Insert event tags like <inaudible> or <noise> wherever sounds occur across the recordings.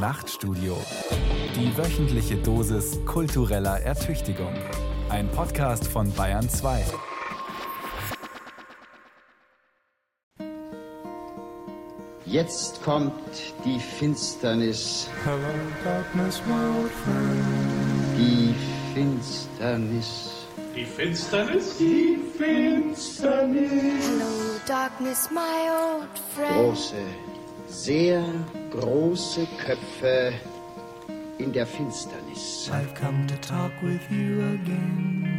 Nachtstudio. Die wöchentliche Dosis kultureller Ertüchtigung. Ein Podcast von Bayern 2. Jetzt kommt die Finsternis. Hello, darkness, my old friend. Die Finsternis. Die Finsternis? Die Finsternis. Hello, darkness, my old friend. Große, sehr große Köpfe in der Finsternis. I've come to talk with you again.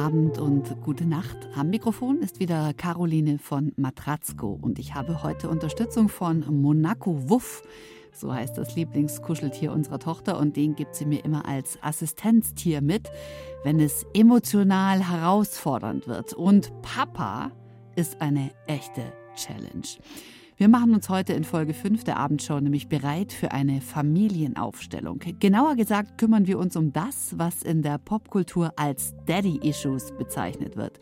Abend und gute Nacht. Am Mikrofon ist wieder Caroline von Matratzko und ich habe heute Unterstützung von Monaco Wuff. So heißt das Lieblingskuscheltier unserer Tochter und den gibt sie mir immer als Assistenztier mit, wenn es emotional herausfordernd wird. Und Papa ist eine echte Challenge. Wir machen uns heute in Folge 5 der Abendshow nämlich bereit für eine Familienaufstellung. Genauer gesagt kümmern wir uns um das, was in der Popkultur als Daddy-Issues bezeichnet wird.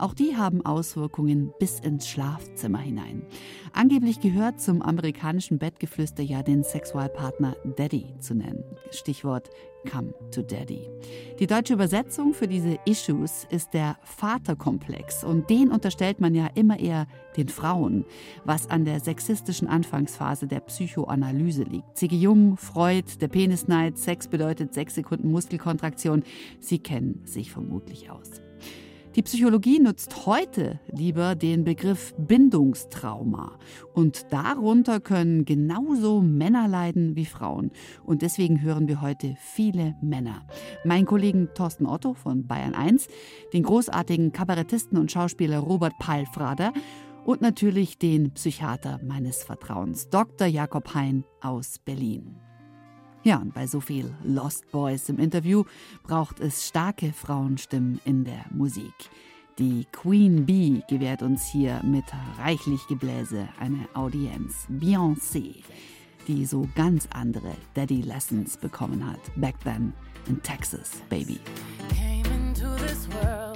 Auch die haben Auswirkungen bis ins Schlafzimmer hinein. Angeblich gehört zum amerikanischen Bettgeflüster ja den Sexualpartner Daddy zu nennen. Stichwort Come to Daddy. Die deutsche Übersetzung für diese Issues ist der Vaterkomplex und den unterstellt man ja immer eher den Frauen, was an der sexistischen Anfangsphase der Psychoanalyse liegt. C.G. Jung, Freud, der Penisneid, Sex bedeutet sechs Sekunden Muskelkontraktion. Sie kennen sich vermutlich aus. Die Psychologie nutzt heute lieber den Begriff Bindungstrauma. Und darunter können genauso Männer leiden wie Frauen. Und deswegen hören wir heute viele Männer. Mein Kollegen Thorsten Otto von Bayern 1, den großartigen Kabarettisten und Schauspieler Robert Palfrader und natürlich den Psychiater meines Vertrauens, Dr. Jakob Hein aus Berlin. Ja, und bei so viel Lost Boys im Interview braucht es starke Frauenstimmen in der Musik. Die Queen Bee gewährt uns hier mit reichlich Gebläse eine Audienz. Beyoncé, die so ganz andere Daddy Lessons bekommen hat. Back then in Texas, baby. Came into this world,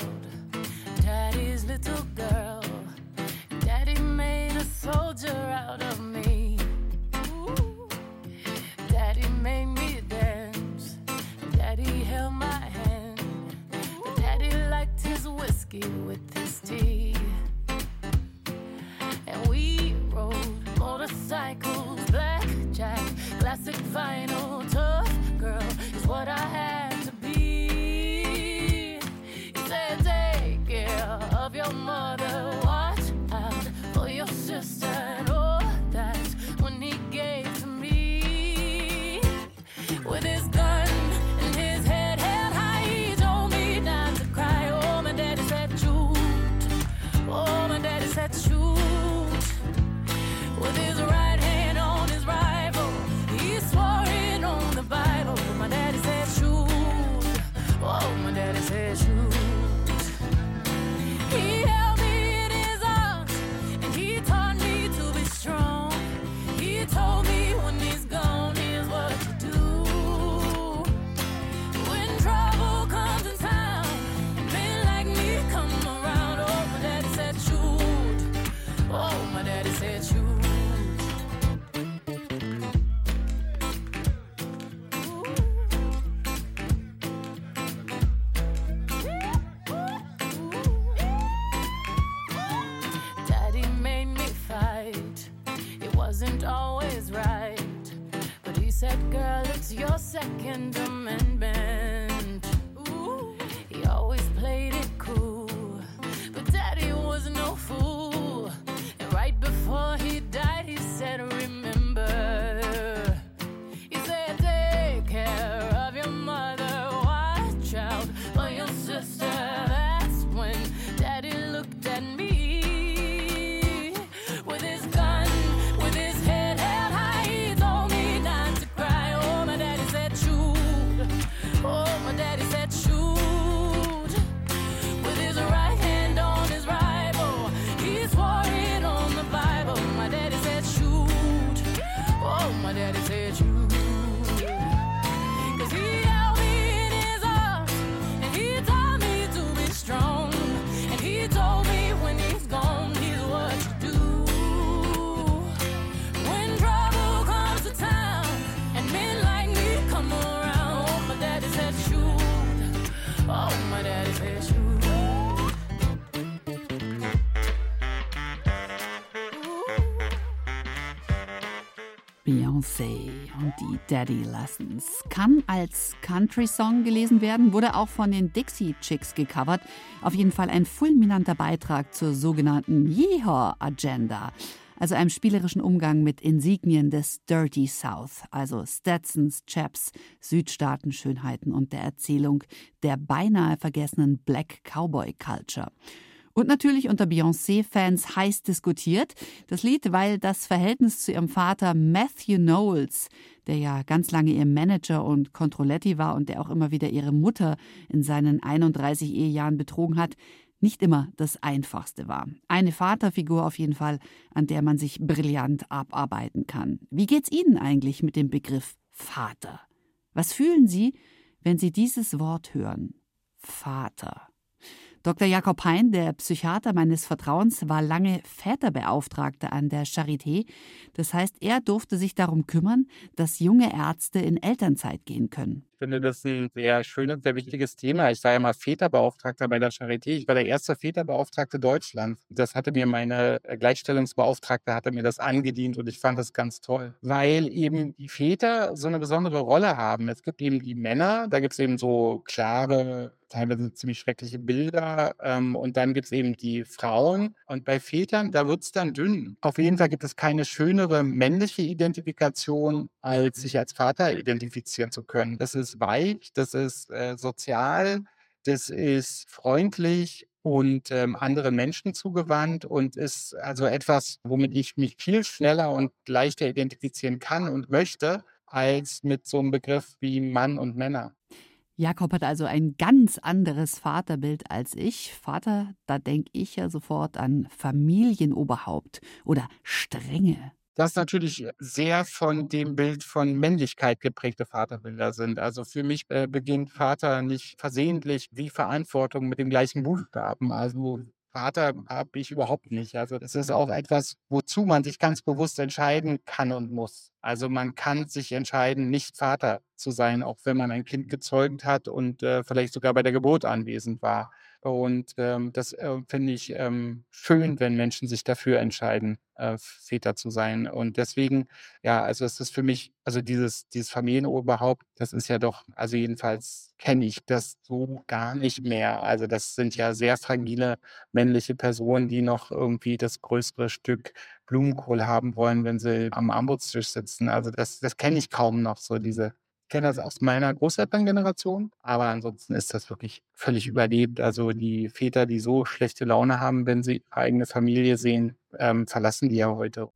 whiskey with this tea. And we rode motorcycles, blackjack, classic vinyl, tough girl is what I had Daddy Lessons kann als Country-Song gelesen werden, wurde auch von den Dixie Chicks gecovert. Auf jeden Fall ein fulminanter Beitrag zur sogenannten Yeehaw-Agenda, also einem spielerischen Umgang mit Insignien des Dirty South, also Stetsons, Chaps, Südstaaten-Schönheiten und der Erzählung der beinahe vergessenen Black Cowboy Culture. Und natürlich unter Beyoncé-Fans heiß diskutiert. Das Lied, weil das Verhältnis zu ihrem Vater Matthew Knowles, der ja ganz lange ihr Manager und Controletti war und der auch immer wieder ihre Mutter in seinen 31 Ehejahren betrogen hat, nicht immer das Einfachste war. Eine Vaterfigur auf jeden Fall, an der man sich brillant abarbeiten kann. Wie geht's Ihnen eigentlich mit dem Begriff Vater? Was fühlen Sie, wenn Sie dieses Wort hören? Vater. Dr. Jakob Hein, der Psychiater meines Vertrauens, war lange Väterbeauftragter an der Charité. Das heißt, er durfte sich darum kümmern, dass junge Ärzte in Elternzeit gehen können. Finde das ein sehr schönes, sehr wichtiges Thema. Ich war ja mal Väterbeauftragter bei der Charité. Ich war der erste Väterbeauftragte Deutschlands. Das hatte mir meine Gleichstellungsbeauftragte hatte mir das angedient und ich fand das ganz toll, weil eben die Väter so eine besondere Rolle haben. Es gibt eben die Männer, da gibt es eben so klare teilweise ziemlich schreckliche Bilder. Ähm, und dann gibt es eben die Frauen. Und bei Vätern, da wird es dann dünn. Auf jeden Fall gibt es keine schönere männliche Identifikation, als sich als Vater identifizieren zu können. Das ist weich, das ist äh, sozial, das ist freundlich und ähm, anderen Menschen zugewandt und ist also etwas, womit ich mich viel schneller und leichter identifizieren kann und möchte, als mit so einem Begriff wie Mann und Männer. Jakob hat also ein ganz anderes Vaterbild als ich. Vater, da denke ich ja sofort an Familienoberhaupt oder Strenge. Das natürlich sehr von dem Bild von Männlichkeit geprägte Vaterbilder sind. Also für mich äh, beginnt Vater nicht versehentlich wie Verantwortung mit dem gleichen Buchstaben. Also Vater habe ich überhaupt nicht. Also das ist auch etwas, wozu man sich ganz bewusst entscheiden kann und muss. Also man kann sich entscheiden, nicht Vater zu sein, auch wenn man ein Kind gezeugt hat und äh, vielleicht sogar bei der Geburt anwesend war. Und ähm, das äh, finde ich ähm, schön, wenn Menschen sich dafür entscheiden, äh, Väter zu sein. Und deswegen, ja, also es ist für mich, also dieses, dieses Familienoberhaupt, das ist ja doch, also jedenfalls kenne ich das so gar nicht mehr. Also das sind ja sehr fragile männliche Personen, die noch irgendwie das größere Stück Blumenkohl haben wollen, wenn sie am Armutstisch sitzen. Also das, das kenne ich kaum noch, so diese kenne das aus meiner Großelterngeneration, aber ansonsten ist das wirklich völlig überlebt. Also die Väter, die so schlechte Laune haben, wenn sie ihre eigene Familie sehen, ähm, verlassen die ja heute.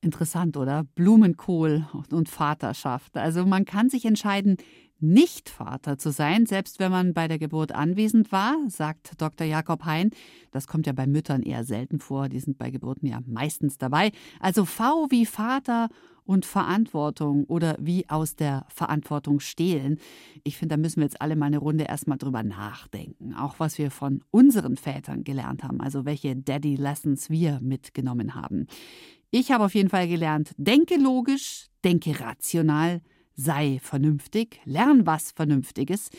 Interessant, oder? Blumenkohl und Vaterschaft. Also man kann sich entscheiden, nicht Vater zu sein, selbst wenn man bei der Geburt anwesend war, sagt Dr. Jakob Hein. Das kommt ja bei Müttern eher selten vor, die sind bei Geburten ja meistens dabei. Also V wie Vater und Verantwortung oder wie aus der Verantwortung stehlen. Ich finde, da müssen wir jetzt alle mal eine Runde erstmal drüber nachdenken. Auch was wir von unseren Vätern gelernt haben, also welche Daddy Lessons wir mitgenommen haben. Ich habe auf jeden Fall gelernt, denke logisch, denke rational, sei vernünftig, lern was Vernünftiges.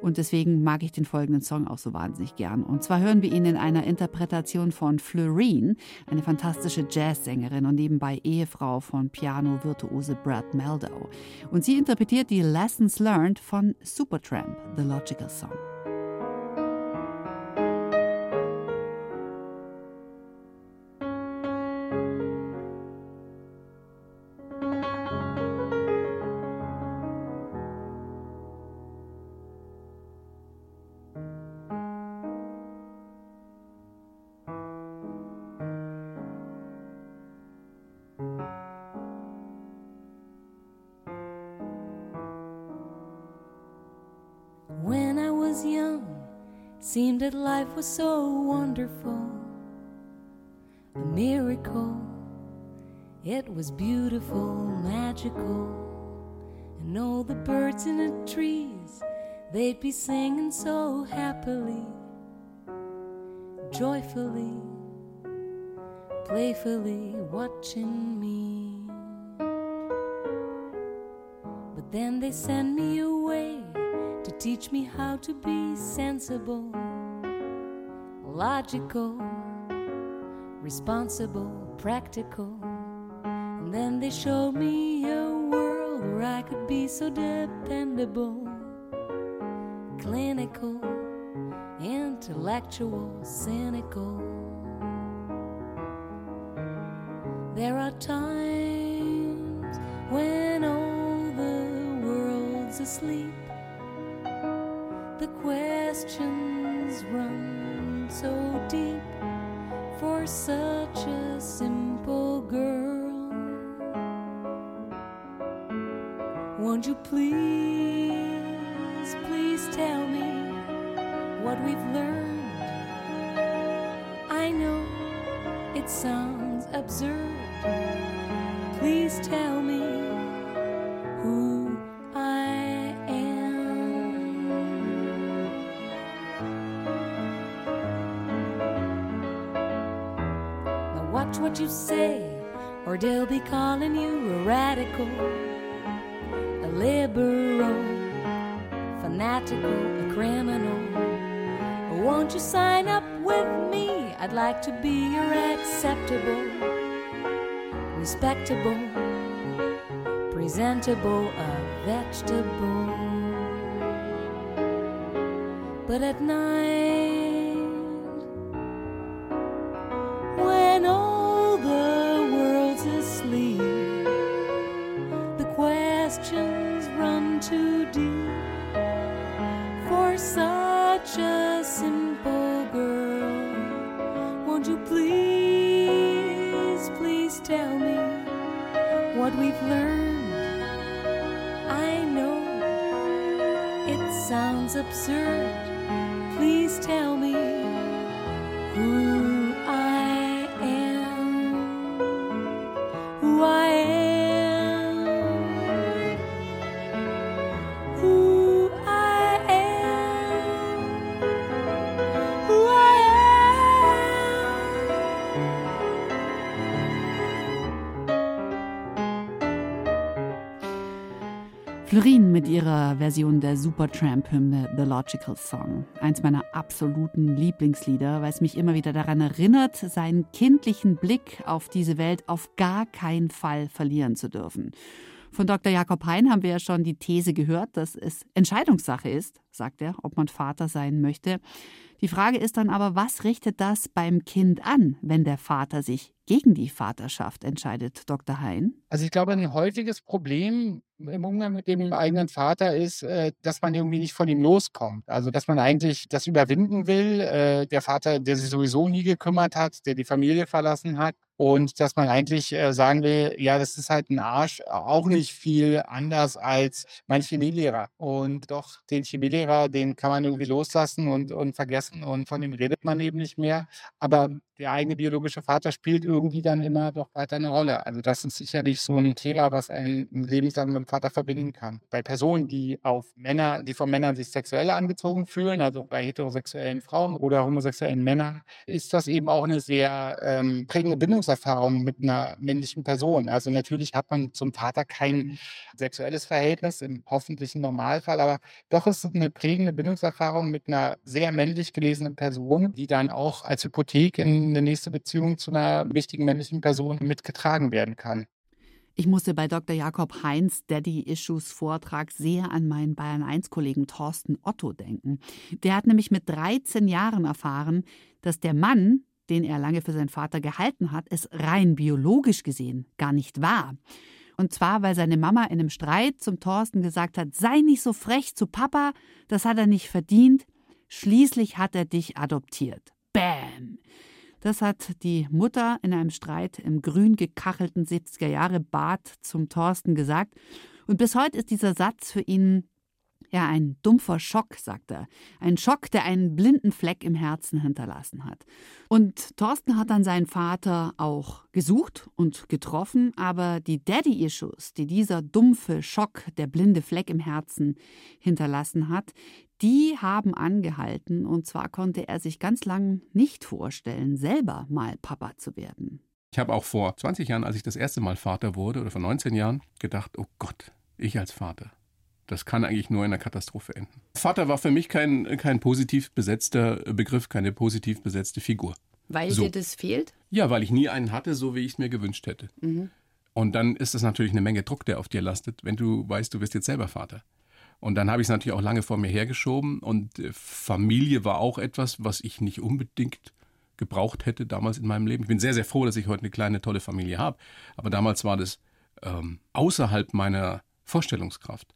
Und deswegen mag ich den folgenden Song auch so wahnsinnig gern. Und zwar hören wir ihn in einer Interpretation von Fleurine, eine fantastische Jazzsängerin und nebenbei Ehefrau von Piano-Virtuose Brad Meldow. Und sie interpretiert die Lessons Learned von Supertramp, The Logical Song. Seemed that life was so wonderful, a miracle. It was beautiful, magical, and all the birds in the trees, they'd be singing so happily. joyfully, playfully watching me. But then they send me away teach me how to be sensible, logical, responsible, practical. And then they showed me a world where I could be so dependable, clinical, intellectual, cynical. There are times when all the world's asleep. The questions run so deep for such a simple girl. Won't you please, please tell me what we've learned? I know it sounds absurd. Please tell me watch what you say, or they'll be calling you a radical, a liberal, fanatical, a criminal. Won't you sign up with me? I'd like to be your acceptable, respectable, presentable, a vegetable. But at night, Florin mit ihrer Version der Supertramp-Hymne The Logical Song. Eins meiner absoluten Lieblingslieder, weil es mich immer wieder daran erinnert, seinen kindlichen Blick auf diese Welt auf gar keinen Fall verlieren zu dürfen. Von Dr. Jakob Hein haben wir ja schon die These gehört, dass es Entscheidungssache ist, sagt er, ob man Vater sein möchte. Die Frage ist dann aber, was richtet das beim Kind an, wenn der Vater sich gegen die Vaterschaft entscheidet, Dr. Hein? Also ich glaube, ein häufiges Problem im Umgang mit dem eigenen Vater ist, äh, dass man irgendwie nicht von ihm loskommt. Also dass man eigentlich das überwinden will. Äh, der Vater, der sich sowieso nie gekümmert hat, der die Familie verlassen hat. Und dass man eigentlich äh, sagen will, ja, das ist halt ein Arsch, auch nicht viel anders als mein Chemielehrer. Und doch, den Chemielehrer, den kann man irgendwie loslassen und, und vergessen und von dem redet man eben nicht mehr. Aber der eigene biologische Vater spielt irgendwie dann immer doch weiter eine Rolle. Also das ist sicherlich so ein Thema, was ein lebenslang mit dem Vater verbinden kann. Bei Personen, die auf Männer, die von Männern sich sexuell angezogen fühlen, also bei heterosexuellen Frauen oder homosexuellen Männern, ist das eben auch eine sehr ähm, prägende Bindungserfahrung mit einer männlichen Person. Also natürlich hat man zum Vater kein sexuelles Verhältnis im hoffentlichen Normalfall, aber doch ist es eine prägende Bindungserfahrung mit einer sehr männlich gelesenen Person, die dann auch als Hypothek in eine nächste Beziehung zu einer wichtigen männlichen Person mitgetragen werden kann. Ich musste bei Dr. Jakob Heinz Daddy Issues Vortrag sehr an meinen Bayern 1 Kollegen Thorsten Otto denken. Der hat nämlich mit 13 Jahren erfahren, dass der Mann, den er lange für seinen Vater gehalten hat, es rein biologisch gesehen gar nicht war. Und zwar, weil seine Mama in einem Streit zum Thorsten gesagt hat, sei nicht so frech zu Papa, das hat er nicht verdient. Schließlich hat er dich adoptiert. Bäm! Das hat die Mutter in einem Streit im grün gekachelten 70er Jahre Bad zum Thorsten gesagt. Und bis heute ist dieser Satz für ihn ja ein dumpfer Schock, sagt er. Ein Schock, der einen blinden Fleck im Herzen hinterlassen hat. Und Thorsten hat dann seinen Vater auch gesucht und getroffen, aber die Daddy-Issues, die dieser dumpfe Schock, der blinde Fleck im Herzen hinterlassen hat, Die haben angehalten und zwar konnte er sich ganz lang nicht vorstellen, selber mal Papa zu werden. Ich habe auch vor 20 Jahren, als ich das erste Mal Vater wurde, oder vor 19 Jahren, gedacht, oh Gott, ich als Vater. Das kann eigentlich nur in einer Katastrophe enden. Vater war für mich kein, kein positiv besetzter Begriff, keine positiv besetzte Figur. Weil So. dir das fehlt? Ja, weil ich nie einen hatte, so wie ich es mir gewünscht hätte. Und dann ist das natürlich eine Menge Druck, der auf dir lastet, wenn du weißt, du wirst jetzt selber Vater. Und dann habe ich es natürlich auch lange vor mir hergeschoben. Und äh, Familie war auch etwas, was ich nicht unbedingt gebraucht hätte damals in meinem Leben. Ich bin sehr, sehr froh, dass ich heute eine kleine, tolle Familie habe. Aber damals war das ähm, außerhalb meiner Vorstellungskraft.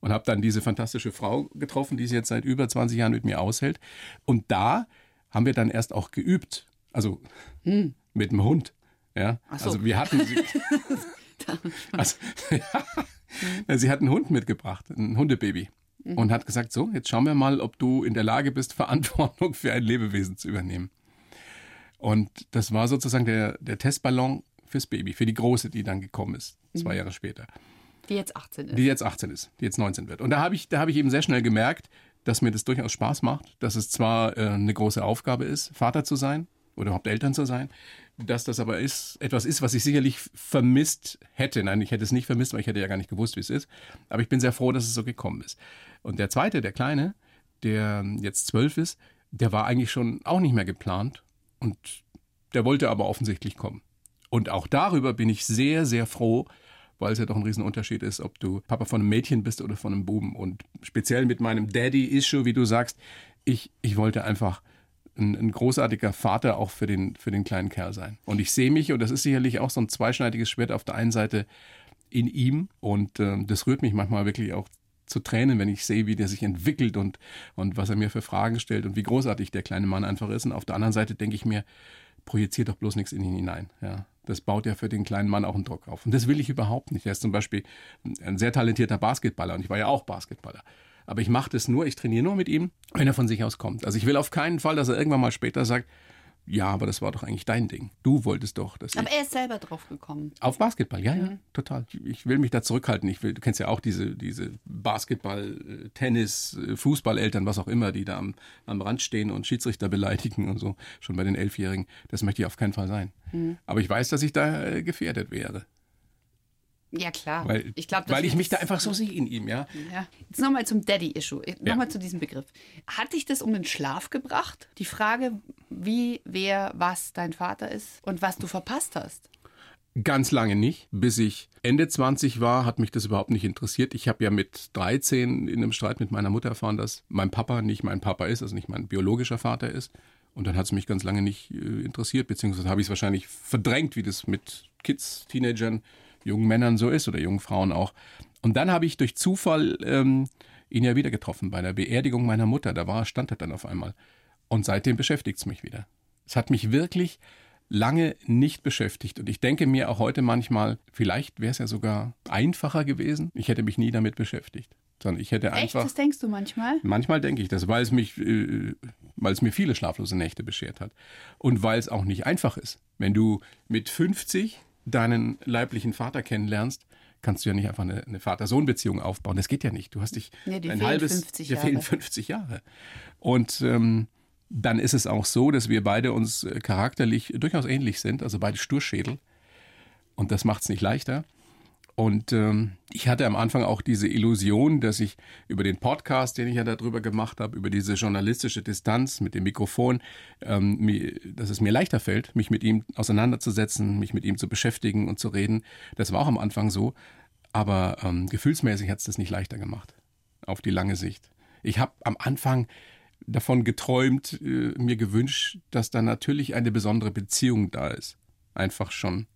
Und habe dann diese fantastische Frau getroffen, die es jetzt seit über 20 Jahren mit mir aushält. Und da haben wir dann erst auch geübt. Also mit dem Hund. Ja, so. also wir hatten sie, <laughs> also, <laughs> ja, sie hat einen Hund mitgebracht, ein Hundebaby. Und hat gesagt, so, jetzt schauen wir mal, ob du in der Lage bist, <laughs> Verantwortung für ein Lebewesen zu übernehmen. Und das war sozusagen der, der Testballon fürs Baby, für die Große, die dann gekommen ist, zwei Jahre später. Die jetzt 18 ist. Die jetzt 18 ist, die jetzt 19 wird. Und da habe ich, da habe ich eben sehr schnell gemerkt, dass mir das durchaus Spaß macht, dass es zwar äh, eine große Aufgabe ist, Vater zu sein oder überhaupt Eltern zu sein, dass das aber ist, etwas ist, was ich sicherlich vermisst hätte. Nein, ich hätte es nicht vermisst, weil ich hätte ja gar nicht gewusst, wie es ist. Aber ich bin sehr froh, dass es so gekommen ist. Und der zweite, der Kleine, der jetzt zwölf ist, der war eigentlich schon auch nicht mehr geplant und der wollte aber offensichtlich kommen. Und auch darüber bin ich sehr, sehr froh, weil es ja doch ein Riesenunterschied ist, ob du Papa von einem Mädchen bist oder von einem Buben. Und speziell mit meinem Daddy-Issue, wie du sagst, ich, ich wollte einfach ein, ein großartiger Vater auch für den, für den kleinen Kerl sein. Und ich sehe mich, und das ist sicherlich auch so ein zweischneidiges Schwert auf der einen Seite in ihm. Und ähm, das rührt mich manchmal wirklich auch zu Tränen, wenn ich sehe, wie der sich entwickelt und, und was er mir für Fragen stellt und wie großartig der kleine Mann einfach ist. Und auf der anderen Seite denke ich mir, projiziert doch bloß nichts in ihn hinein. Ja, das baut ja für den kleinen Mann auch einen Druck auf. Und das will ich überhaupt nicht. Er ist zum Beispiel ein sehr talentierter Basketballer und ich war ja auch Basketballer. Aber ich mache das nur, ich trainiere nur mit ihm, wenn er von sich aus kommt. Also ich will auf keinen Fall, dass er irgendwann mal später sagt, ja, aber das war doch eigentlich dein Ding. Du wolltest doch, dass Aber ich er ist selber drauf gekommen. auf Basketball, ja, ja, total. Ich will mich da zurückhalten. Ich will, du kennst ja auch diese, diese Basketball, äh, Tennis, äh, Fußballeltern, was auch immer, die da am, am Rand stehen und Schiedsrichter beleidigen und so, schon bei den Elfjährigen. Das möchte ich auf keinen Fall sein. Aber ich weiß, dass ich da äh, gefährdet wäre. Ja, klar. Weil, ich, glaub, weil ich mich da einfach so sehe in ihm, ja. Ja. Jetzt nochmal zum Daddy-Issue. Ja. Nochmal zu diesem Begriff. Hat dich das um den Schlaf gebracht? Die Frage, wie, wer, was dein Vater ist und was du verpasst hast? Ganz lange nicht. Bis ich Ende 20 war, hat mich das überhaupt nicht interessiert. Ich habe ja mit 13 in einem Streit mit meiner Mutter erfahren, dass mein Papa nicht mein Papa ist, also nicht mein biologischer Vater ist. Und dann hat es mich ganz lange nicht äh, interessiert, beziehungsweise habe ich es wahrscheinlich verdrängt, wie das mit Kids, Teenagern, jungen Männern so ist oder jungen Frauen auch. Und dann habe ich durch Zufall ähm, ihn ja wieder getroffen bei der Beerdigung meiner Mutter. Da war, stand er dann auf einmal. Und seitdem beschäftigt es mich wieder. Es hat mich wirklich lange nicht beschäftigt. Und ich denke mir auch heute manchmal, vielleicht wäre es ja sogar einfacher gewesen. Ich hätte mich nie damit beschäftigt. Sondern ich hätte Echt? einfach. Das denkst du manchmal? Manchmal denke ich das, weil es mich, äh, weil es mir viele schlaflose Nächte beschert hat. Und weil es auch nicht einfach ist. Wenn du mit 50 deinen leiblichen Vater kennenlernst, kannst du ja nicht einfach eine, eine Vater-Sohn-Beziehung aufbauen. Das geht ja nicht. Du hast dich Nee, dir ein halbes, 50 dir Jahre. fehlen 50 Jahre. Und ähm, dann ist es auch so, dass wir beide uns äh, charakterlich durchaus ähnlich sind, also beide Sturschädel. Und das macht es nicht leichter. Und ähm, ich hatte am Anfang auch diese Illusion, dass ich über den Podcast, den ich ja darüber gemacht habe, über diese journalistische Distanz mit dem Mikrofon, ähm, mir, dass es mir leichter fällt, mich mit ihm auseinanderzusetzen, mich mit ihm zu beschäftigen und zu reden. Das war auch am Anfang so. Aber ähm, gefühlsmäßig hat es das nicht leichter gemacht, auf die lange Sicht. Ich habe am Anfang davon geträumt, äh, mir gewünscht, dass da natürlich eine besondere Beziehung da ist. Einfach schon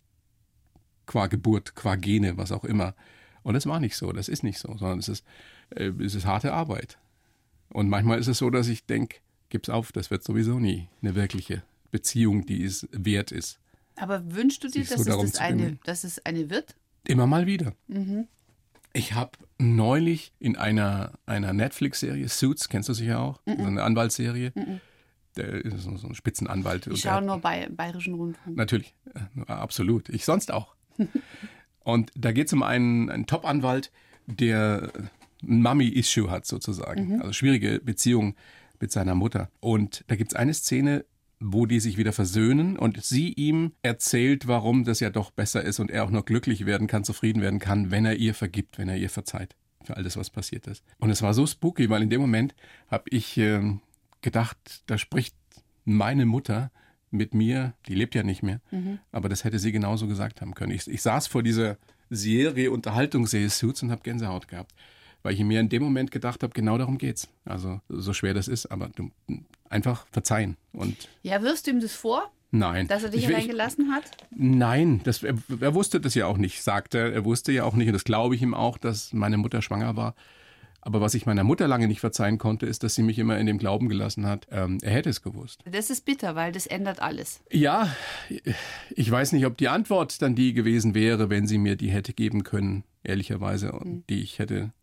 qua Geburt, qua Gene, was auch immer. Und es war nicht so, das ist nicht so, sondern es ist, äh, es ist harte Arbeit. Und manchmal ist es so, dass ich denke, gib's auf, das wird sowieso nie eine wirkliche Beziehung, die es wert ist. Aber wünschst du dir, Sich so dass, es das eine, dass es eine wird? Immer mal wieder. Mhm. Ich habe neulich in einer, einer Netflix-Serie, Suits, kennst du sicher auch, so eine Anwaltsserie, der ist so, ein Spitzenanwalt. Ich schaue nur bei Bayerischen Rundfunk. Natürlich, äh, absolut. Ich sonst auch. <laughs> Und da geht es um einen, einen Top-Anwalt, der ein Mummy-Issue hat sozusagen. Also schwierige Beziehung mit seiner Mutter. Und da gibt's eine Szene, wo die sich wieder versöhnen und sie ihm erzählt, warum das ja doch besser ist und er auch nur glücklich werden kann, zufrieden werden kann, wenn er ihr vergibt, wenn er ihr verzeiht für alles, was passiert ist. Und es war so spooky, weil in dem Moment habe ich ähm, gedacht, da spricht meine Mutter mit mir, die lebt ja nicht mehr, aber das hätte sie genauso gesagt haben können. Ich, ich saß vor dieser Serie Unterhaltungsserie Suits und habe Gänsehaut gehabt, weil ich mir in dem Moment gedacht habe, genau darum geht's. Also so schwer das ist, aber du, einfach verzeihen und Ja, wirfst du ihm das vor, nein. dass er dich Ich will- allein ich, gelassen hat? Nein, das, er, er wusste das ja auch nicht, sagte er. Er wusste ja auch nicht, und das glaube ich ihm auch, dass meine Mutter schwanger war. Aber was ich meiner Mutter lange nicht verzeihen konnte, ist, dass sie mich immer in dem Glauben gelassen hat, ähm, er hätte es gewusst. Das ist bitter, weil das ändert alles. Ja, ich weiß nicht, ob die Antwort dann die gewesen wäre, wenn sie mir die hätte geben können, ehrlicherweise, und die ich hätte,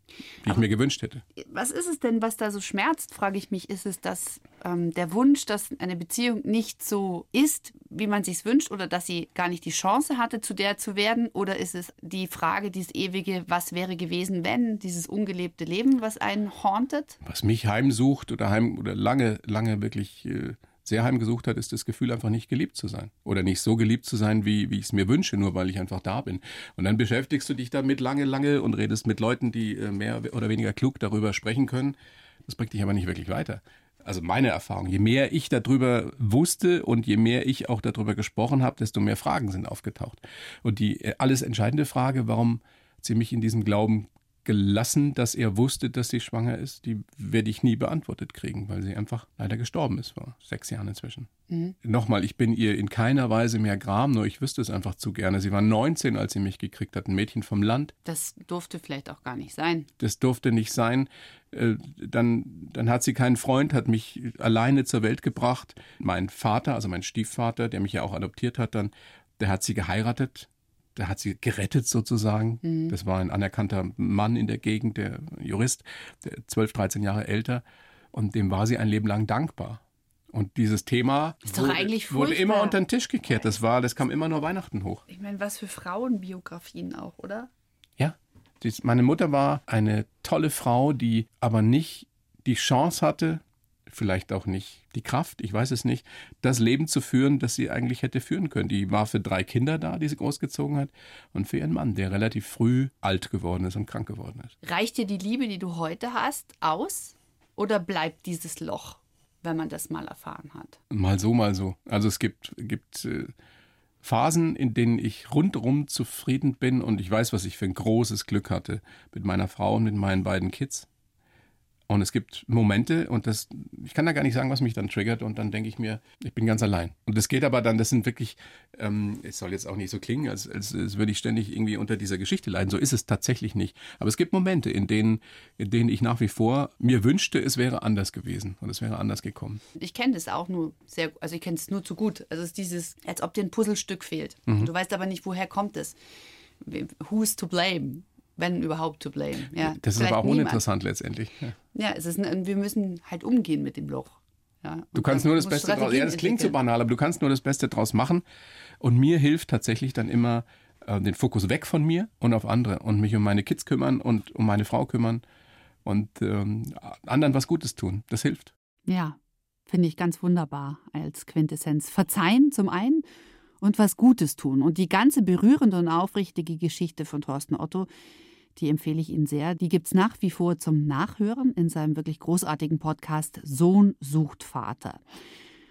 die ich mir gewünscht hätte. Was ist es denn, was da so schmerzt, frage ich mich. Ist es das, ähm, der Wunsch, dass eine Beziehung nicht so ist, wie man sich wünscht, oder dass sie gar nicht die Chance hatte, zu der zu werden? Oder ist es die Frage, dieses ewige, was wäre gewesen, wenn, dieses ungelebte Leben, was einen hauntet? Was mich heimsucht oder heim oder lange, lange wirklich äh, sehr heimgesucht hat, ist das Gefühl, einfach nicht geliebt zu sein. Oder nicht so geliebt zu sein, wie, wie ich es mir wünsche, nur weil ich einfach da bin. Und dann beschäftigst du dich damit lange, lange und redest mit Leuten, die äh, mehr oder weniger klug darüber sprechen können. Das bringt dich aber nicht wirklich weiter. Also meine Erfahrung, je mehr ich darüber wusste und je mehr ich auch darüber gesprochen habe, desto mehr Fragen sind aufgetaucht. Und die äh, alles entscheidende Frage, warum sie mich in diesem Glauben gelassen, dass er wusste, dass sie schwanger ist, die werde ich nie beantwortet kriegen, weil sie einfach leider gestorben ist vor sechs Jahren inzwischen. Nochmal, ich bin ihr in keiner Weise mehr Gram, nur ich wüsste es einfach zu gerne. Sie war 19, als sie mich gekriegt hat, ein Mädchen vom Land. Das durfte vielleicht auch gar nicht sein. Das durfte nicht sein. Äh, Dann, dann hat sie keinen Freund, hat mich alleine zur Welt gebracht. Mein Vater, also mein Stiefvater, der mich ja auch adoptiert hat, dann, der hat sie geheiratet. Der hat sie gerettet sozusagen. Das war ein anerkannter Mann in der Gegend, der Jurist, der 12, 13 Jahre älter. Und dem war sie ein Leben lang dankbar. Und dieses Thema wurde, wurde immer unter den Tisch gekehrt. Das war, das kam immer nur Weihnachten hoch. Ich meine, was für Frauenbiografien auch, oder? Ja. Meine Mutter war eine tolle Frau, die aber nicht die Chance hatte, vielleicht auch nicht die Kraft, ich weiß es nicht, das Leben zu führen, das sie eigentlich hätte führen können. Die war für drei Kinder da, die sie großgezogen hat, und für ihren Mann, der relativ früh alt geworden ist und krank geworden ist. Reicht dir die Liebe, die du heute hast, aus? Oder bleibt dieses Loch, wenn man das mal erfahren hat? Mal so, mal so. Also es gibt, gibt äh, Phasen, in denen ich rundum zufrieden bin und ich weiß, was ich für ein großes Glück hatte mit meiner Frau und mit meinen beiden Kids. Und es gibt Momente und das, ich kann da gar nicht sagen, was mich dann triggert und dann denke ich mir, ich bin ganz allein. Und das geht aber dann, das sind wirklich, ähm, es soll jetzt auch nicht so klingen, als, als, als würde ich ständig irgendwie unter dieser Geschichte leiden. So ist es tatsächlich nicht. Aber es gibt Momente, in denen, in denen ich nach wie vor mir wünschte, es wäre anders gewesen und es wäre anders gekommen. Ich kenne das auch nur sehr, also ich kenne es nur zu gut. Also es ist dieses, als ob dir ein Puzzlestück fehlt. Mhm. Du weißt aber nicht, woher kommt es. Who's to blame? Wenn überhaupt to blame. Ja, Das ist aber auch niemand. uninteressant letztendlich. Ja. Ja, es ist ein, wir müssen halt umgehen mit dem Loch. Ja, Du kannst nur das Beste draus. Strategien Ja, das klingt so banal, aber du kannst nur das Beste draus machen. Und mir hilft tatsächlich dann immer äh, den Fokus weg von mir und auf andere und mich um meine Kids kümmern und um meine Frau kümmern und ähm, anderen was Gutes tun. Das hilft. Ja, finde ich ganz wunderbar als Quintessenz. Verzeihen zum einen und was Gutes tun. Und die ganze berührende und aufrichtige Geschichte von Thorsten Otto, die empfehle ich Ihnen sehr. Die gibt es nach wie vor zum Nachhören in seinem wirklich großartigen Podcast Sohn sucht Vater.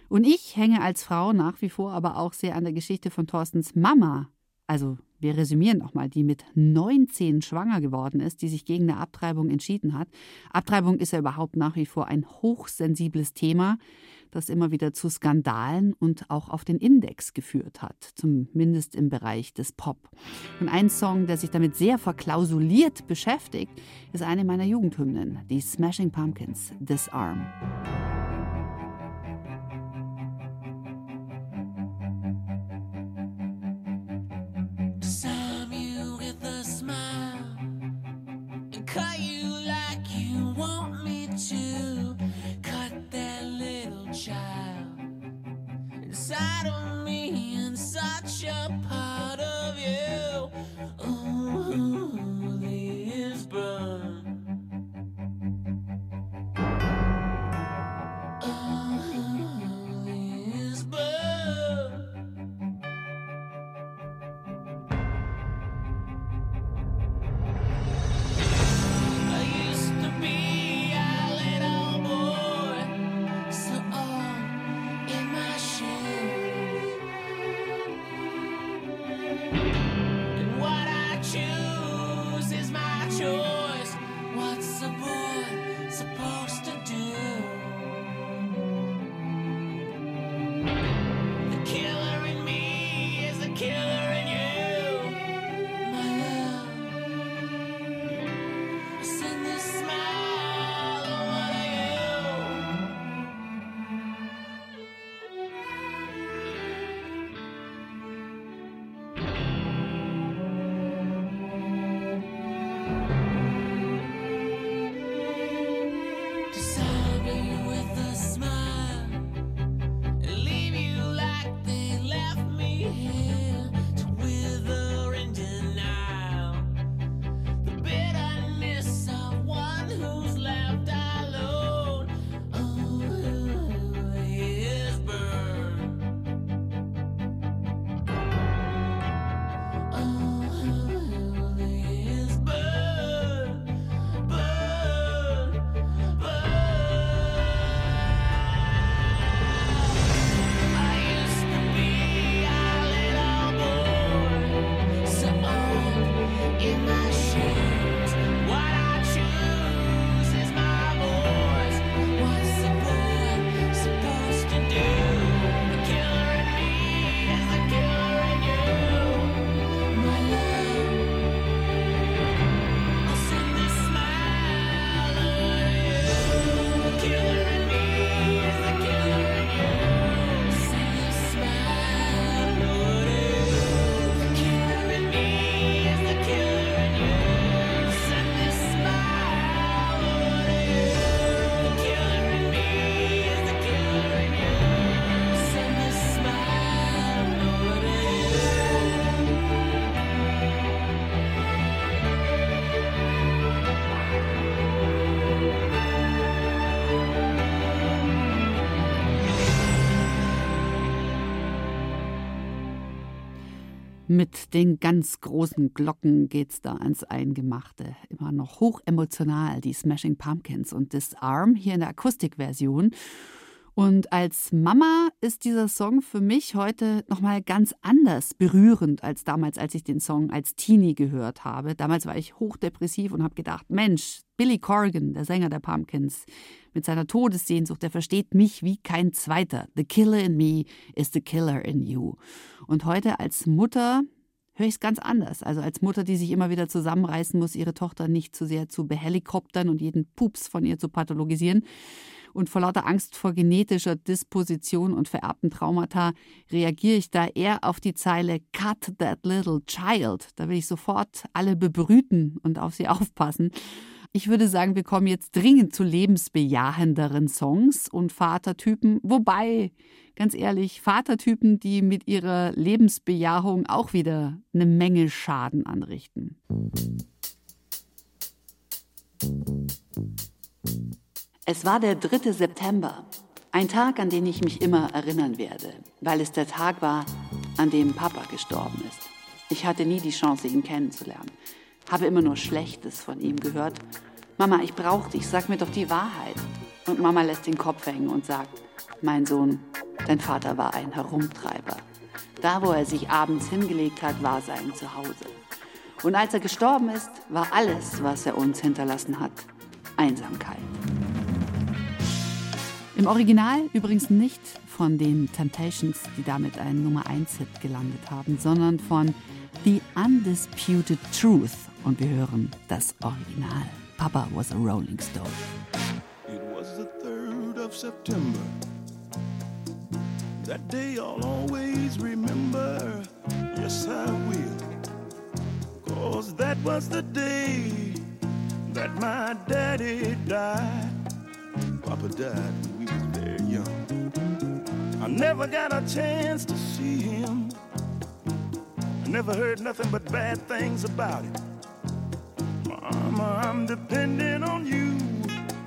Und ich hänge als Frau nach wie vor aber auch sehr an der Geschichte von Thorstens Mama. Also wir resümieren nochmal, die mit 19 schwanger geworden ist, die sich gegen eine Abtreibung entschieden hat. Abtreibung ist ja überhaupt nach wie vor ein hochsensibles Thema, das immer wieder zu Skandalen und auch auf den Index geführt hat, zumindest im Bereich des Pop. Und ein Song, der sich damit sehr verklausuliert beschäftigt, ist eine meiner Jugendhymnen, die Smashing Pumpkins, Disarm. Disarm Mit den ganz großen Glocken geht's da ans Eingemachte. Immer noch hochemotional, die Smashing Pumpkins und Disarm hier in der Akustikversion. Und als Mama ist dieser Song für mich heute nochmal ganz anders berührend als damals, als ich den Song als Teenie gehört habe. Damals war ich hochdepressiv und habe gedacht, Mensch, Billy Corgan, der Sänger der Pumpkins, mit seiner Todessehnsucht, der versteht mich wie kein zweiter. The killer in me is the killer in you. Und heute als Mutter höre ich es ganz anders. Also als Mutter, die sich immer wieder zusammenreißen muss, ihre Tochter nicht zu sehr zu behelikoptern und jeden Pups von ihr zu pathologisieren. Und vor lauter Angst vor genetischer Disposition und vererbten Traumata reagiere ich da eher auf die Zeile Cut that little child. Da will ich sofort alle bebrüten und auf sie aufpassen. Ich würde sagen, wir kommen jetzt dringend zu lebensbejahenderen Songs und Vatertypen, wobei, ganz ehrlich, Vatertypen, die mit ihrer Lebensbejahung auch wieder eine Menge Schaden anrichten. Es war der 3. September, ein Tag, an den ich mich immer erinnern werde, weil es der Tag war, an dem Papa gestorben ist. Ich hatte nie die Chance, ihn kennenzulernen, habe immer nur Schlechtes von ihm gehört. Mama, ich brauche dich, sag mir doch die Wahrheit. Und Mama lässt den Kopf hängen und sagt, mein Sohn, dein Vater war ein Herumtreiber. Da, wo er sich abends hingelegt hat, war sein Zuhause. Und als er gestorben ist, war alles, was er uns hinterlassen hat, Einsamkeit. Im Original übrigens nicht von den Temptations, die damit einen Nummer 1-Hit gelandet haben, sondern von The Undisputed Truth. Und wir hören das Original. Papa was a Rolling Stone. It was the 3rd of September. That day I'll always remember. Yes, I will. Cause that was the day that my daddy died. Papa died never got a chance to see him. I never heard nothing but bad things about him. Mama, I'm depending on you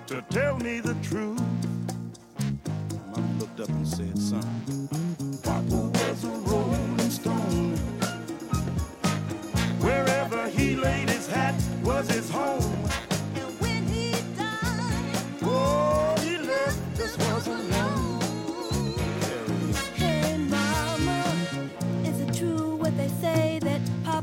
to tell me the truth. Mama looked up and said, son, Papa was a rolling stone. Wherever he laid his hat was his home. And when he died, Oh, he left us was alone.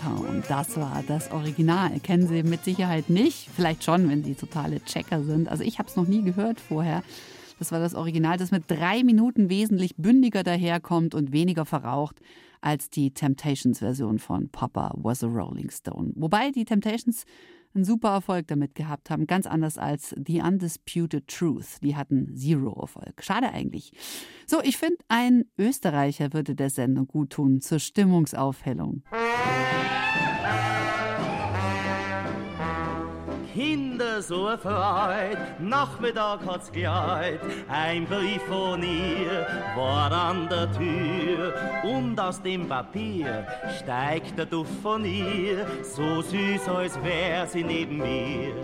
Motown. Das war das Original. Kennen Sie mit Sicherheit nicht. Vielleicht schon, wenn Sie totale Checker sind. Also ich habe es noch nie gehört vorher. Das war das Original, das mit drei Minuten wesentlich bündiger daherkommt und weniger verraucht als die Temptations-Version von Papa Was a Rolling Stone. Wobei die Temptations einen super Erfolg damit gehabt haben. Ganz anders als The Undisputed Truth. Die hatten Zero Erfolg. Schade eigentlich. So, ich finde, ein Österreicher würde der Sendung gut tun zur Stimmungsaufhellung. Kinder so erfreut, Nachmittag hat's gleich, ein Brief von ihr war an der Tür. Und aus dem Papier steigt der Duft von ihr, so süß als wär sie neben mir.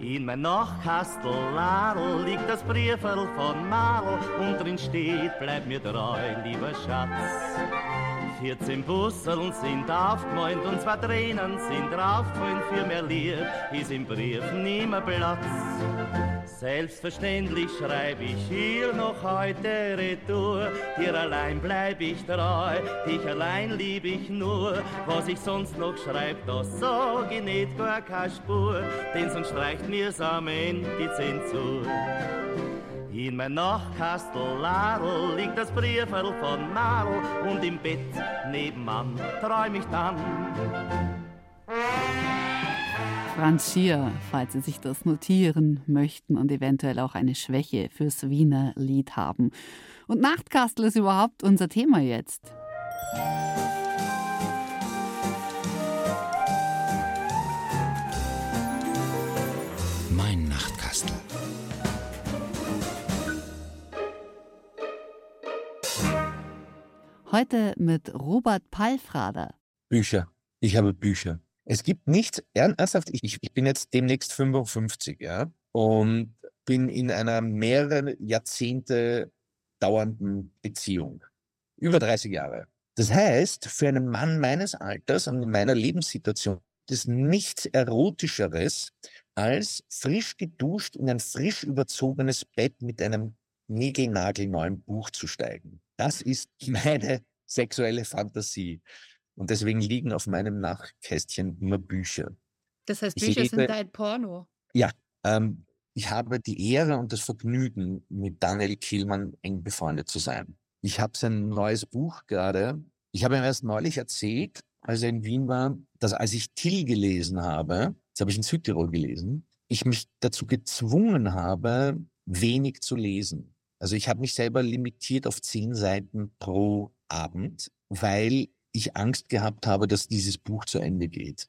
In mein Nachkastel Ladel liegt das Brieferl von Madel und drin steht, bleib mir treu, lieber Schatz. 14 Busseln sind aufgemalt und zwei Tränen sind draufgefallen für mehr Lied, ist im Brief nimmer Platz. Selbstverständlich schreib ich hier noch heute Retour, dir allein bleib ich treu, dich allein lieb ich nur, was ich sonst noch schreib, das sag ich nicht gar keine Spur, denn sonst streicht mir's am Ende die Zensur. In mein Nachkastel Ladel liegt das Brieferl von Nadel und im Bett nebenan träum ich dann. Franz Schier, falls Sie sich das notieren möchten und eventuell auch eine Schwäche fürs Wiener Lied haben. Und Nachtkastel ist überhaupt unser Thema jetzt. Heute mit Robert Palfrader. Bücher. Ich habe Bücher. Es gibt nichts, ernsthaft, ich, ich bin jetzt demnächst 55, ja, und bin in einer mehrere Jahrzehnte dauernden Beziehung. Über 30 Jahre. Das heißt, für einen Mann meines Alters und in meiner Lebenssituation ist es nichts Erotischeres, als frisch geduscht in ein frisch überzogenes Bett mit einem niegelnagelneuen Buch zu steigen. Das ist <laughs> meine sexuelle Fantasie. Und deswegen liegen auf meinem Nachkästchen immer Bücher. Das heißt, Bücher sind lese- dein Porno. Ja, ähm, ich habe die Ehre und das Vergnügen, mit Daniel Kielmann eng befreundet zu sein. Ich habe sein neues Buch gerade. Ich habe ihm erst neulich erzählt, als er in Wien war, dass als ich Till gelesen habe, das habe ich in Südtirol gelesen, ich mich dazu gezwungen habe, wenig zu lesen. Also ich habe mich selber limitiert auf zehn Seiten pro Abend, weil ich Angst gehabt habe, dass dieses Buch zu Ende geht.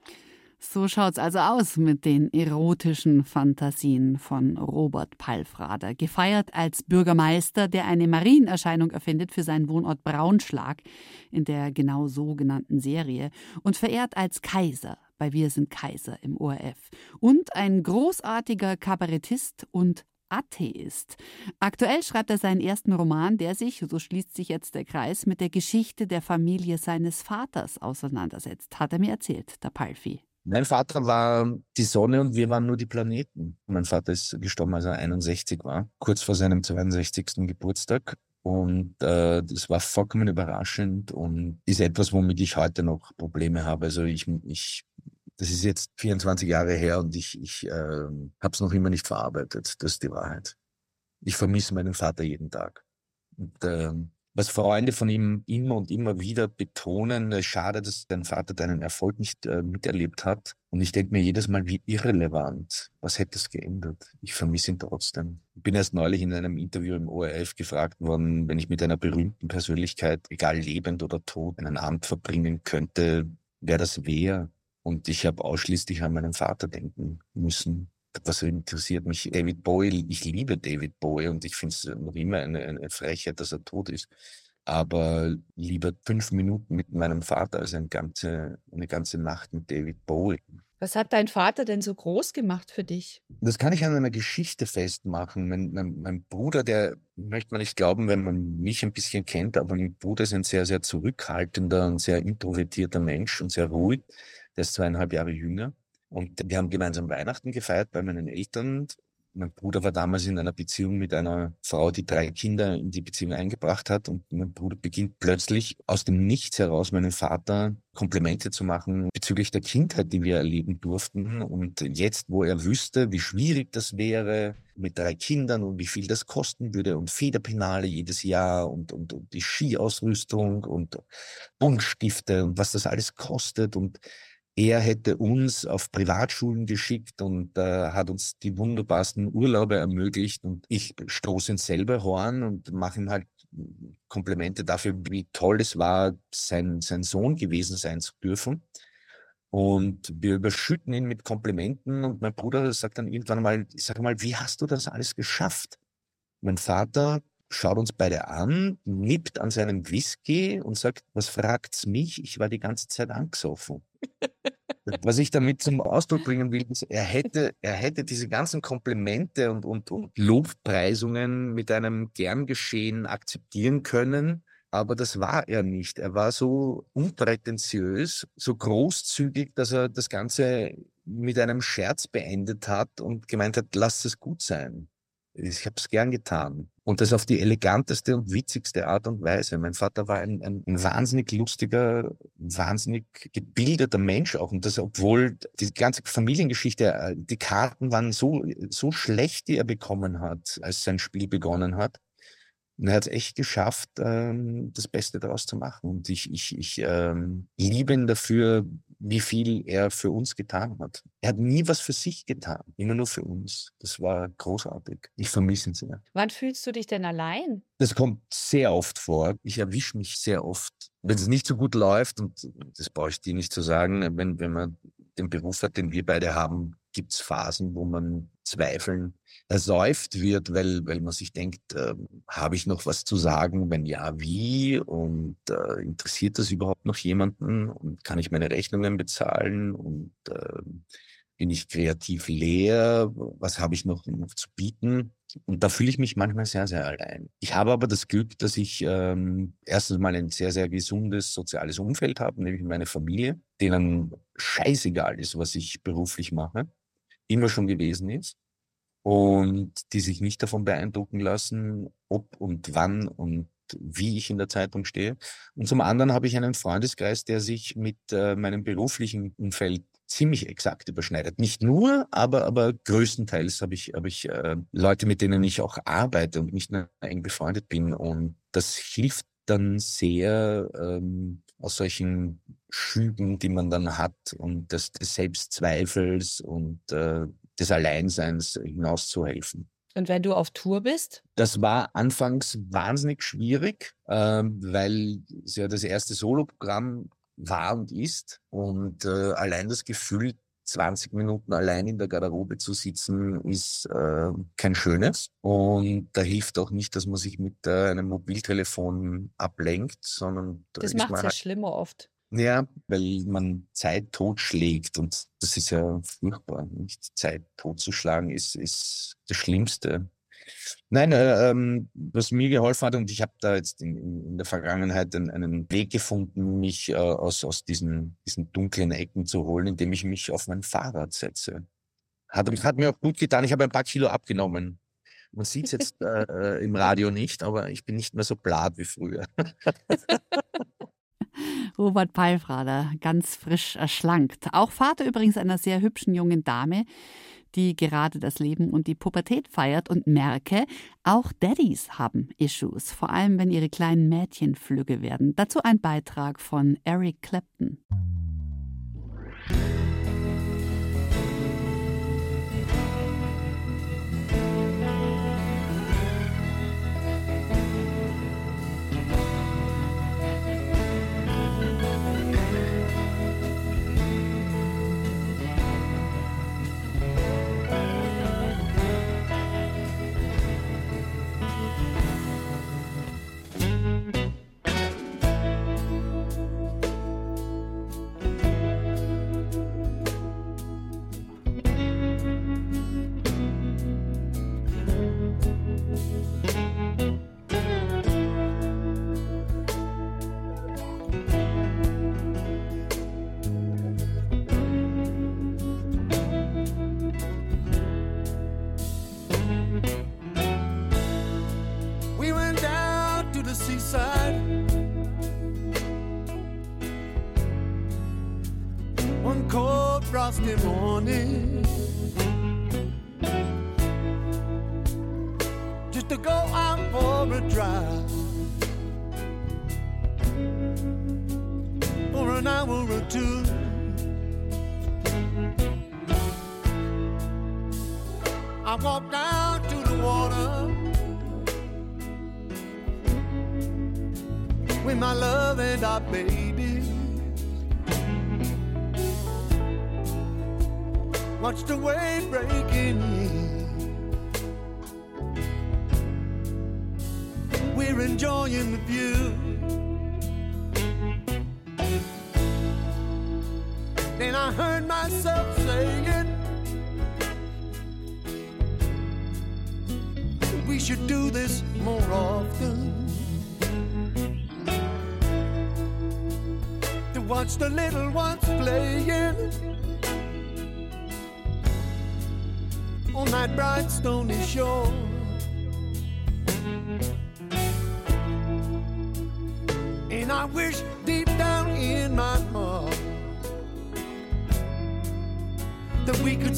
So schaut's also aus mit den erotischen Fantasien von Robert Palfrader. Gefeiert als Bürgermeister, der eine Marienerscheinung erfindet für seinen Wohnort Braunschlag in der genau so genannten Serie und verehrt als Kaiser bei Wir sind Kaiser im ORF. Und ein großartiger Kabarettist und Atheist. Aktuell schreibt er seinen ersten Roman, der sich, so schließt sich jetzt der Kreis, mit der Geschichte der Familie seines Vaters auseinandersetzt, hat er mir erzählt, der Palfi. Mein Vater war die Sonne und wir waren nur die Planeten. Mein Vater ist gestorben, als er 61 war, kurz vor seinem 62. Geburtstag. Und äh, das war vollkommen überraschend und ist etwas, womit ich heute noch Probleme habe. Also ich, ich das ist jetzt 24 Jahre her und ich, ich äh, habe es noch immer nicht verarbeitet. Das ist die Wahrheit. Ich vermisse meinen Vater jeden Tag. Und, ähm, was Freunde von ihm immer und immer wieder betonen, äh, schade, dass dein Vater deinen Erfolg nicht äh, miterlebt hat. Und ich denke mir jedes Mal, wie irrelevant. Was hätte es geändert? Ich vermisse ihn trotzdem. Ich bin erst neulich in einem Interview im ORF gefragt worden, wenn ich mit einer berühmten Persönlichkeit, egal lebend oder tot, einen Abend verbringen könnte, wer das wäre. Und ich habe ausschließlich an meinen Vater denken müssen. Was interessiert mich? David Bowie, ich liebe David Bowie und ich finde es noch immer eine, eine Frechheit, dass er tot ist. Aber lieber fünf Minuten mit meinem Vater als eine ganze, eine ganze Nacht mit David Bowie. Was hat dein Vater denn so groß gemacht für dich? Das kann ich an einer Geschichte festmachen. Mein, mein, mein Bruder, der möchte man nicht glauben, wenn man mich ein bisschen kennt, aber mein Bruder ist ein sehr, sehr zurückhaltender und sehr introvertierter Mensch und sehr ruhig. Der ist zweieinhalb Jahre jünger. Und wir haben gemeinsam Weihnachten gefeiert bei meinen Eltern. Mein Bruder war damals in einer Beziehung mit einer Frau, die drei Kinder in die Beziehung eingebracht hat. Und mein Bruder beginnt plötzlich aus dem Nichts heraus meinem Vater Komplimente zu machen bezüglich der Kindheit, die wir erleben durften. Und jetzt, wo er wüsste, wie schwierig das wäre mit drei Kindern und wie viel das kosten würde und Federpenale jedes Jahr und, und, und die Skiausrüstung und Buntstifte und was das alles kostet und er hätte uns auf Privatschulen geschickt und äh, hat uns die wunderbarsten Urlaube ermöglicht. Und ich stoße ins selbe Horn und mache ihm halt Komplimente dafür, wie toll es war, sein, sein Sohn gewesen sein zu dürfen. Und wir überschütten ihn mit Komplimenten und mein Bruder sagt dann irgendwann mal, ich sage mal, wie hast du das alles geschafft? Mein Vater schaut uns beide an, nippt an seinem Whisky und sagt, was fragt's mich? Ich war die ganze Zeit angesoffen. Was ich damit zum Ausdruck bringen will, ist, er hätte, er hätte diese ganzen Komplimente und, und, und Lobpreisungen mit einem gern geschehen akzeptieren können. Aber das war er nicht. Er war so unprätentiös, so großzügig, dass er das Ganze mit einem Scherz beendet hat und gemeint hat, lass es gut sein. Ich habe es gern getan. Und das auf die eleganteste und witzigste Art und Weise. Mein Vater war ein, ein, ein wahnsinnig lustiger, wahnsinnig gebildeter Mensch auch. Und das, obwohl die ganze Familiengeschichte, äh, die Karten waren so, so schlecht, die er bekommen hat, als sein Spiel begonnen hat. Und er hat es echt geschafft, ähm, das Beste daraus zu machen. Und ich, ich, ich ähm, liebe ihn dafür, wie viel er für uns getan hat. Er hat nie was für sich getan, immer nur für uns. Das war großartig. Ich vermisse ihn sehr. Wann fühlst du dich denn allein? Das kommt sehr oft vor. Ich erwische mich sehr oft, wenn es nicht so gut läuft, und das brauche ich dir nicht zu sagen, wenn, wenn man den Beruf hat, den wir beide haben, gibt es Phasen, wo man Zweifeln ersäuft wird, weil, weil man sich denkt, äh, habe ich noch was zu sagen? Wenn ja, wie? Und äh, interessiert das überhaupt noch jemanden? Und kann ich meine Rechnungen bezahlen? Und äh, bin ich kreativ leer? Was habe ich noch, noch zu bieten? Und da fühle ich mich manchmal sehr, sehr allein. Ich habe aber das Glück, dass ich ähm, erstens mal ein sehr, sehr gesundes soziales Umfeld habe, nämlich meine Familie, denen scheißegal ist, was ich beruflich mache, immer schon gewesen ist und die sich nicht davon beeindrucken lassen, ob und wann und wie ich in der Zeitung stehe. Und zum anderen habe ich einen Freundeskreis, der sich mit äh, meinem beruflichen Umfeld ziemlich exakt überschneidet. Nicht nur, aber, aber größtenteils habe ich, habe ich äh, Leute, mit denen ich auch arbeite und nicht nur eng befreundet bin. Und das hilft dann sehr ähm, aus solchen Schüben, die man dann hat und des, des Selbstzweifels und äh, des Alleinseins hinauszuhelfen. Und wenn du auf Tour bist? Das war anfangs wahnsinnig schwierig, ähm, weil es ja das erste Soloprogramm war und ist. Und äh, allein das Gefühl, 20 Minuten allein in der Garderobe zu sitzen, ist äh, kein schönes. Und da hilft auch nicht, dass man sich mit äh, einem Mobiltelefon ablenkt, sondern da das macht es ja halt schlimmer oft. Ja, weil man Zeit totschlägt und das ist ja furchtbar. Nicht Zeit totzuschlagen ist, ist das Schlimmste. Nein, äh, ähm, was mir geholfen hat, und ich habe da jetzt in, in der Vergangenheit einen, einen, Weg gefunden, mich äh, aus, aus diesen, diesen dunklen Ecken zu holen, indem ich mich auf mein Fahrrad setze. Hat, hat mir auch gut getan. Ich habe ein paar Kilo abgenommen. Man sieht es jetzt äh, äh, im Radio nicht, aber ich bin nicht mehr so blatt wie früher. <laughs> Robert Palfrader, ganz frisch erschlankt. Auch Vater übrigens einer sehr hübschen jungen Dame, die gerade das Leben und die Pubertät feiert und merke, auch Daddies haben Issues, vor allem wenn ihre kleinen Mädchen flügge werden. Dazu ein Beitrag von Eric Clapton.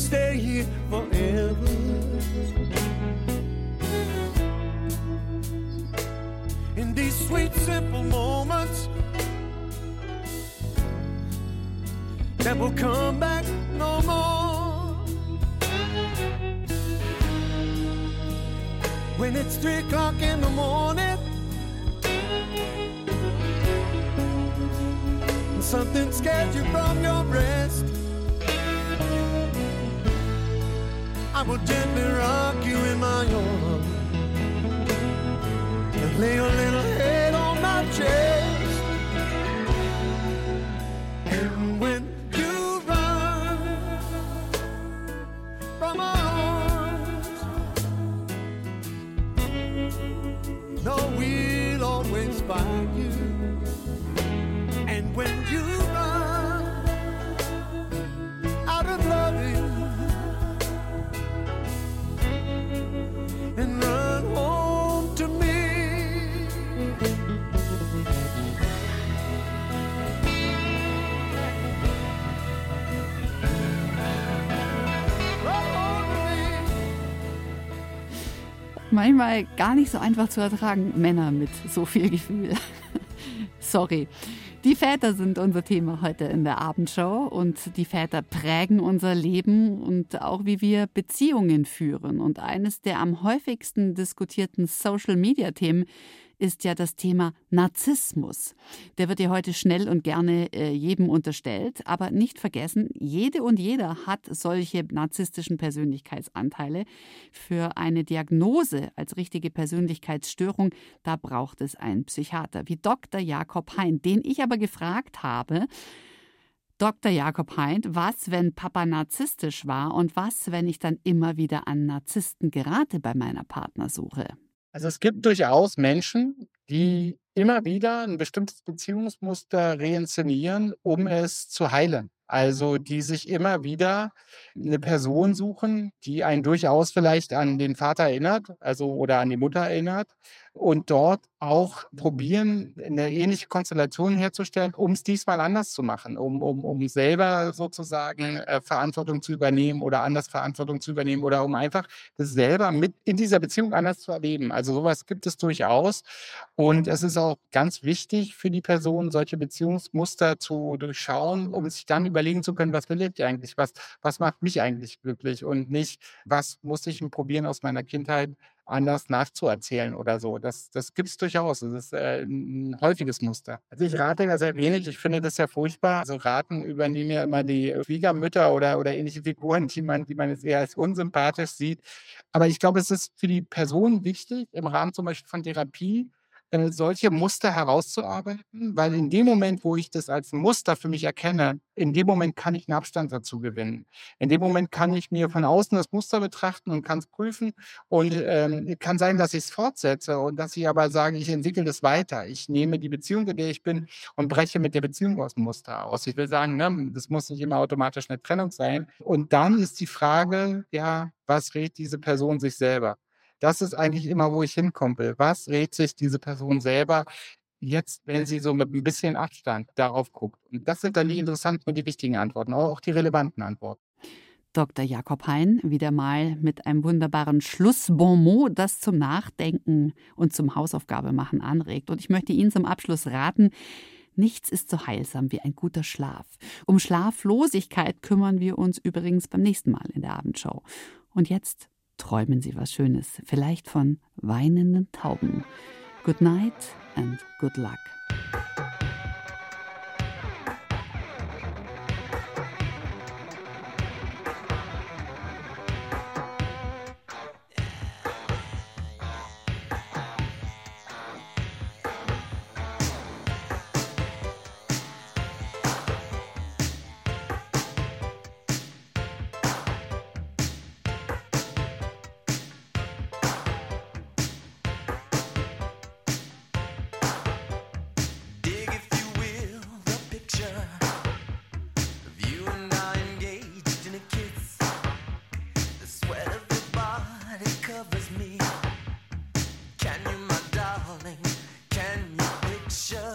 Stay here forever. In these sweet, simple moments that will come back no more. When it's three o'clock in the morning, and something scared you from your rest. I will gently rock you in my arms and lay your little head on my chest. Manchmal gar nicht so einfach zu ertragen, Männer mit so viel Gefühl. <laughs> Sorry. Die Väter sind unser Thema heute in der Abendshow und die Väter prägen unser Leben und auch wie wir Beziehungen führen. Und eines der am häufigsten diskutierten Social-Media-Themen ist ja das Thema Narzissmus. Der wird ja heute schnell und gerne äh, jedem unterstellt, aber nicht vergessen, jede und jeder hat solche narzisstischen Persönlichkeitsanteile. Für eine Diagnose als richtige Persönlichkeitsstörung, da braucht es einen Psychiater, wie Dr. Jakob Hein, den ich aber gefragt habe, Dr. Jakob Hein, was, wenn Papa narzisstisch war und was, wenn ich dann immer wieder an Narzissten gerate bei meiner Partnersuche? Also es gibt durchaus Menschen, die immer wieder ein bestimmtes Beziehungsmuster reinszenieren, um es zu heilen. Also die sich immer wieder eine Person suchen, die einen durchaus vielleicht an den Vater erinnert, also oder an die Mutter erinnert und dort auch probieren, eine ähnliche Konstellation herzustellen, um es diesmal anders zu machen, um, um, um selber sozusagen äh, Verantwortung zu übernehmen oder anders Verantwortung zu übernehmen oder um einfach das selber mit in dieser Beziehung anders zu erleben. Also sowas gibt es durchaus. Und es ist auch ganz wichtig für die Person, solche Beziehungsmuster zu durchschauen, um sich dann überlegen zu können, was will ich eigentlich, was, was macht mich eigentlich glücklich und nicht, was muss ich probieren aus meiner Kindheit anders nachzuerzählen oder so. Das, das gibt es durchaus. Das ist äh, ein häufiges Muster. Also ich rate da sehr wenig. Ich finde das ja furchtbar. Also raten übernehmen ja immer die Schwiegermütter oder, oder ähnliche Figuren, die man, die man eher als unsympathisch sieht. Aber ich glaube, es ist für die Person wichtig, im Rahmen zum Beispiel von Therapie, äh, solche Muster herauszuarbeiten, weil in dem Moment, wo ich das als Muster für mich erkenne, in dem Moment kann ich einen Abstand dazu gewinnen. In dem Moment kann ich mir von außen das Muster betrachten und kann es prüfen und ähm, kann sein, dass ich es fortsetze und dass ich aber sage, ich entwickle das weiter. Ich nehme die Beziehung, in der ich bin und breche mit der Beziehung aus dem Muster aus. Ich will sagen, ne, das muss nicht immer automatisch eine Trennung sein. Und dann ist die Frage, ja, was rät diese Person sich selber? Das ist eigentlich immer, wo ich hinkommen will. Was rät sich diese Person selber? jetzt, wenn sie so mit ein bisschen Abstand darauf guckt. Und das sind dann die interessanten und die wichtigen Antworten, aber auch die relevanten Antworten. Dr. Jakob Hein wieder mal mit einem wunderbaren Schlussbonmot, das zum Nachdenken und zum Hausaufgabemachen anregt. Und ich möchte Ihnen zum Abschluss raten, Nichts ist so heilsam wie ein guter Schlaf. Um Schlaflosigkeit kümmern wir uns übrigens beim nächsten Mal in der Abendshow. Und jetzt träumen Sie was Schönes, vielleicht von weinenden Tauben. Good night and good luck. action.